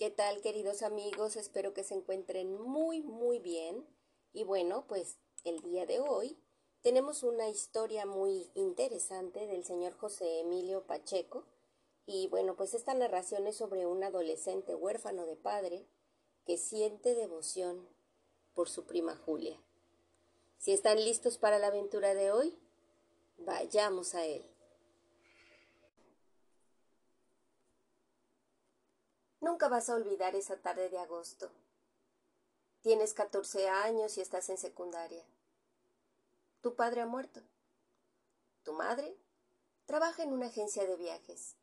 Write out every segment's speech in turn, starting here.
¿Qué tal queridos amigos? Espero que se encuentren muy muy bien. Y bueno, pues el día de hoy tenemos una historia muy interesante del señor José Emilio Pacheco. Y bueno, pues esta narración es sobre un adolescente huérfano de padre que siente devoción por su prima Julia. Si están listos para la aventura de hoy, vayamos a él. Nunca vas a olvidar esa tarde de agosto. Tienes 14 años y estás en secundaria. Tu padre ha muerto. Tu madre trabaja en una agencia de viajes.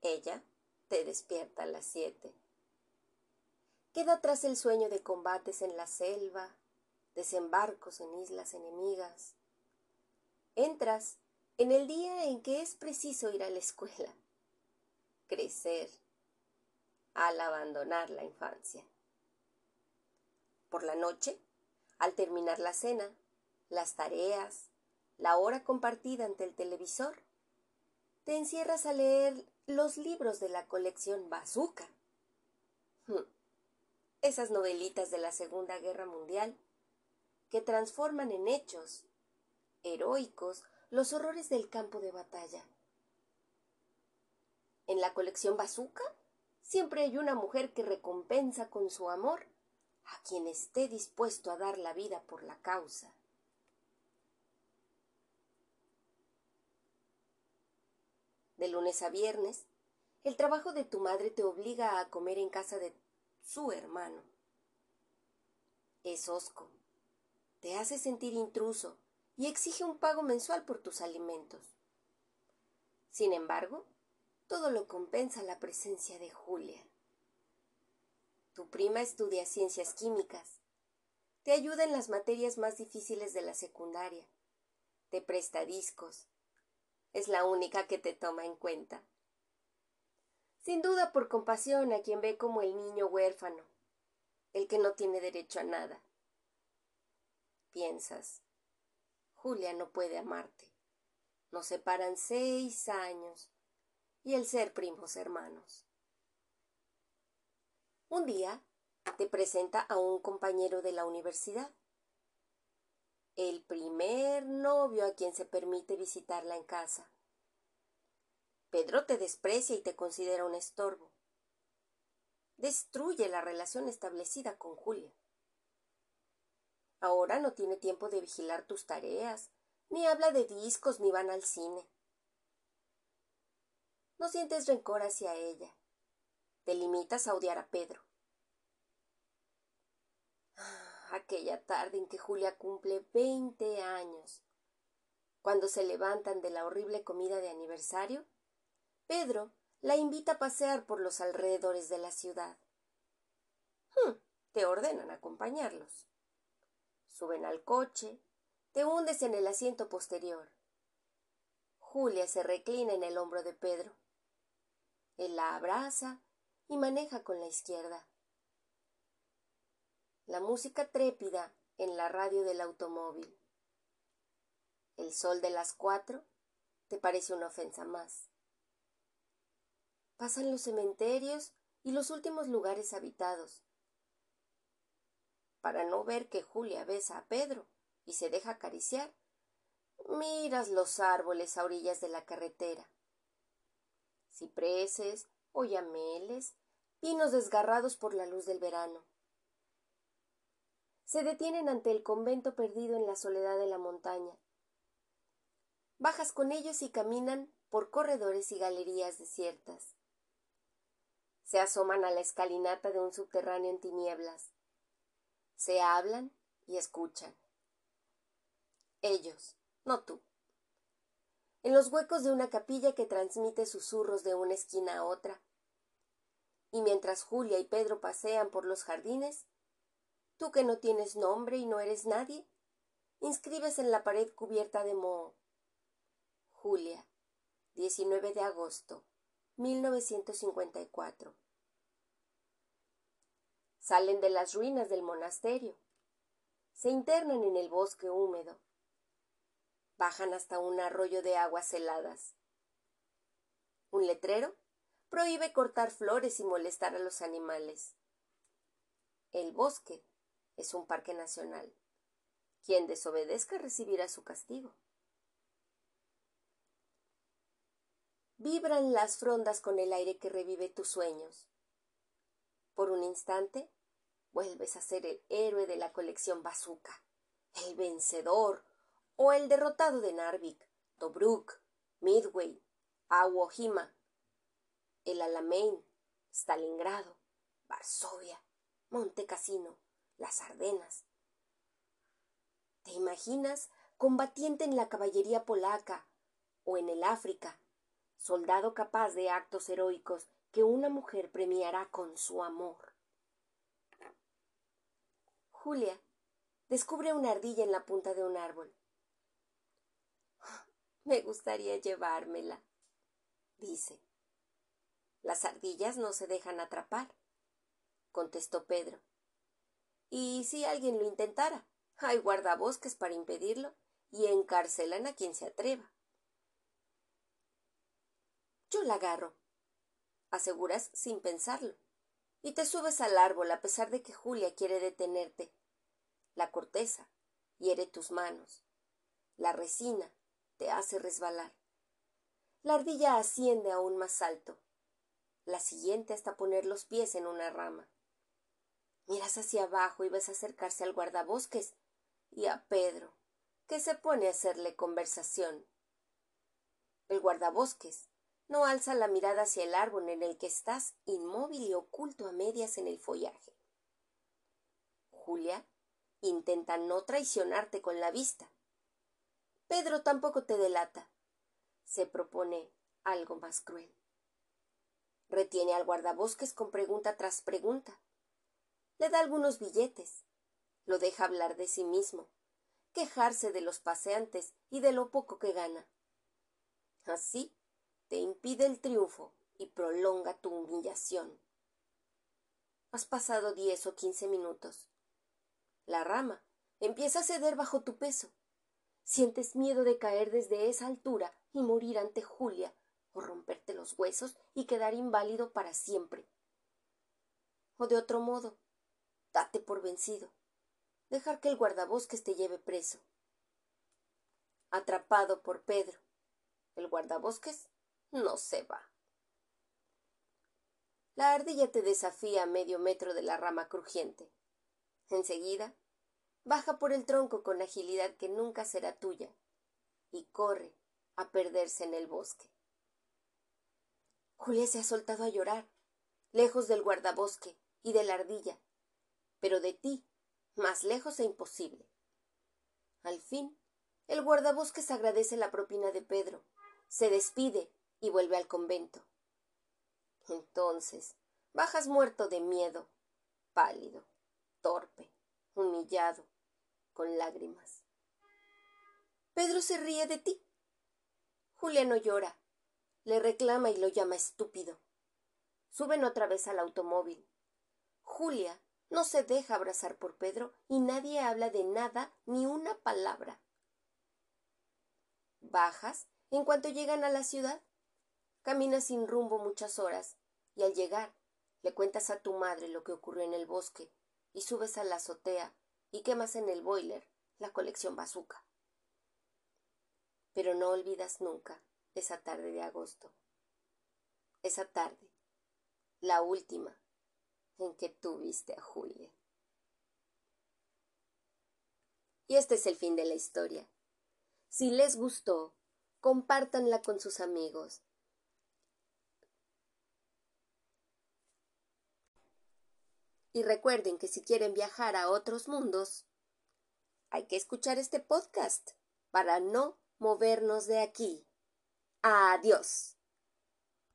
Ella te despierta a las siete. Queda atrás el sueño de combates en la selva, desembarcos en islas enemigas. Entras en el día en que es preciso ir a la escuela, crecer, al abandonar la infancia. Por la noche, al terminar la cena, las tareas, la hora compartida ante el televisor, te encierras a leer los libros de la colección Bazooka. Hmm. Esas novelitas de la Segunda Guerra Mundial que transforman en hechos heroicos los horrores del campo de batalla. En la colección Bazooka Siempre hay una mujer que recompensa con su amor a quien esté dispuesto a dar la vida por la causa. De lunes a viernes, el trabajo de tu madre te obliga a comer en casa de su hermano. Es osco, te hace sentir intruso y exige un pago mensual por tus alimentos. Sin embargo, todo lo compensa la presencia de Julia. Tu prima estudia ciencias químicas. Te ayuda en las materias más difíciles de la secundaria. Te presta discos. Es la única que te toma en cuenta. Sin duda por compasión a quien ve como el niño huérfano, el que no tiene derecho a nada. Piensas, Julia no puede amarte. Nos separan seis años y el ser primos hermanos. Un día te presenta a un compañero de la universidad, el primer novio a quien se permite visitarla en casa. Pedro te desprecia y te considera un estorbo. Destruye la relación establecida con Julia. Ahora no tiene tiempo de vigilar tus tareas, ni habla de discos, ni van al cine. No sientes rencor hacia ella. Te limitas a odiar a Pedro. Ah, aquella tarde en que Julia cumple veinte años. Cuando se levantan de la horrible comida de aniversario, Pedro la invita a pasear por los alrededores de la ciudad. Hmm, te ordenan acompañarlos. Suben al coche, te hundes en el asiento posterior. Julia se reclina en el hombro de Pedro. Él la abraza y maneja con la izquierda. La música trépida en la radio del automóvil. El sol de las cuatro te parece una ofensa más. Pasan los cementerios y los últimos lugares habitados. Para no ver que Julia besa a Pedro y se deja acariciar, miras los árboles a orillas de la carretera cipreses, oyameles, pinos desgarrados por la luz del verano. Se detienen ante el convento perdido en la soledad de la montaña. Bajas con ellos y caminan por corredores y galerías desiertas. Se asoman a la escalinata de un subterráneo en tinieblas. Se hablan y escuchan. Ellos, no tú en los huecos de una capilla que transmite susurros de una esquina a otra. Y mientras Julia y Pedro pasean por los jardines, tú que no tienes nombre y no eres nadie, inscribes en la pared cubierta de moho. Julia, 19 de agosto, 1954. Salen de las ruinas del monasterio. Se internan en el bosque húmedo bajan hasta un arroyo de aguas heladas. Un letrero prohíbe cortar flores y molestar a los animales. El bosque es un parque nacional. Quien desobedezca recibirá su castigo. Vibran las frondas con el aire que revive tus sueños. Por un instante, vuelves a ser el héroe de la colección Bazooka, el vencedor o el derrotado de Narvik, Tobruk, Midway, Awo el Alamein, Stalingrado, Varsovia, Monte Cassino, las Ardenas. ¿Te imaginas combatiente en la caballería polaca o en el África, soldado capaz de actos heroicos que una mujer premiará con su amor? Julia descubre una ardilla en la punta de un árbol. Me gustaría llevármela, dice. Las ardillas no se dejan atrapar, contestó Pedro. ¿Y si alguien lo intentara? Hay guardabosques para impedirlo y encarcelan a quien se atreva. Yo la agarro, aseguras sin pensarlo, y te subes al árbol a pesar de que Julia quiere detenerte. La corteza hiere tus manos. La resina te hace resbalar. La ardilla asciende aún más alto, la siguiente hasta poner los pies en una rama. Miras hacia abajo y ves acercarse al guardabosques y a Pedro, que se pone a hacerle conversación. El guardabosques no alza la mirada hacia el árbol en el que estás inmóvil y oculto a medias en el follaje. Julia intenta no traicionarte con la vista. Pedro tampoco te delata. Se propone algo más cruel. Retiene al guardabosques con pregunta tras pregunta. Le da algunos billetes. Lo deja hablar de sí mismo, quejarse de los paseantes y de lo poco que gana. Así te impide el triunfo y prolonga tu humillación. Has pasado diez o quince minutos. La rama empieza a ceder bajo tu peso. Sientes miedo de caer desde esa altura y morir ante Julia, o romperte los huesos y quedar inválido para siempre. O de otro modo, date por vencido, dejar que el guardabosques te lleve preso. Atrapado por Pedro, el guardabosques no se va. La ardilla te desafía a medio metro de la rama crujiente. Enseguida, baja por el tronco con agilidad que nunca será tuya y corre a perderse en el bosque. Julia se ha soltado a llorar, lejos del guardabosque y de la ardilla, pero de ti, más lejos e imposible. Al fin, el guardabosques agradece la propina de Pedro, se despide y vuelve al convento. Entonces, bajas muerto de miedo, pálido, torpe, humillado, con lágrimas. Pedro se ríe de ti. Julia no llora, le reclama y lo llama estúpido. Suben otra vez al automóvil. Julia no se deja abrazar por Pedro y nadie habla de nada ni una palabra. Bajas en cuanto llegan a la ciudad. Caminas sin rumbo muchas horas y al llegar le cuentas a tu madre lo que ocurrió en el bosque y subes a la azotea y quemas en el boiler la colección bazooka. Pero no olvidas nunca esa tarde de agosto. Esa tarde, la última en que tuviste a Julia. Y este es el fin de la historia. Si les gustó, compártanla con sus amigos. Y recuerden que si quieren viajar a otros mundos, hay que escuchar este podcast para no movernos de aquí. Adiós.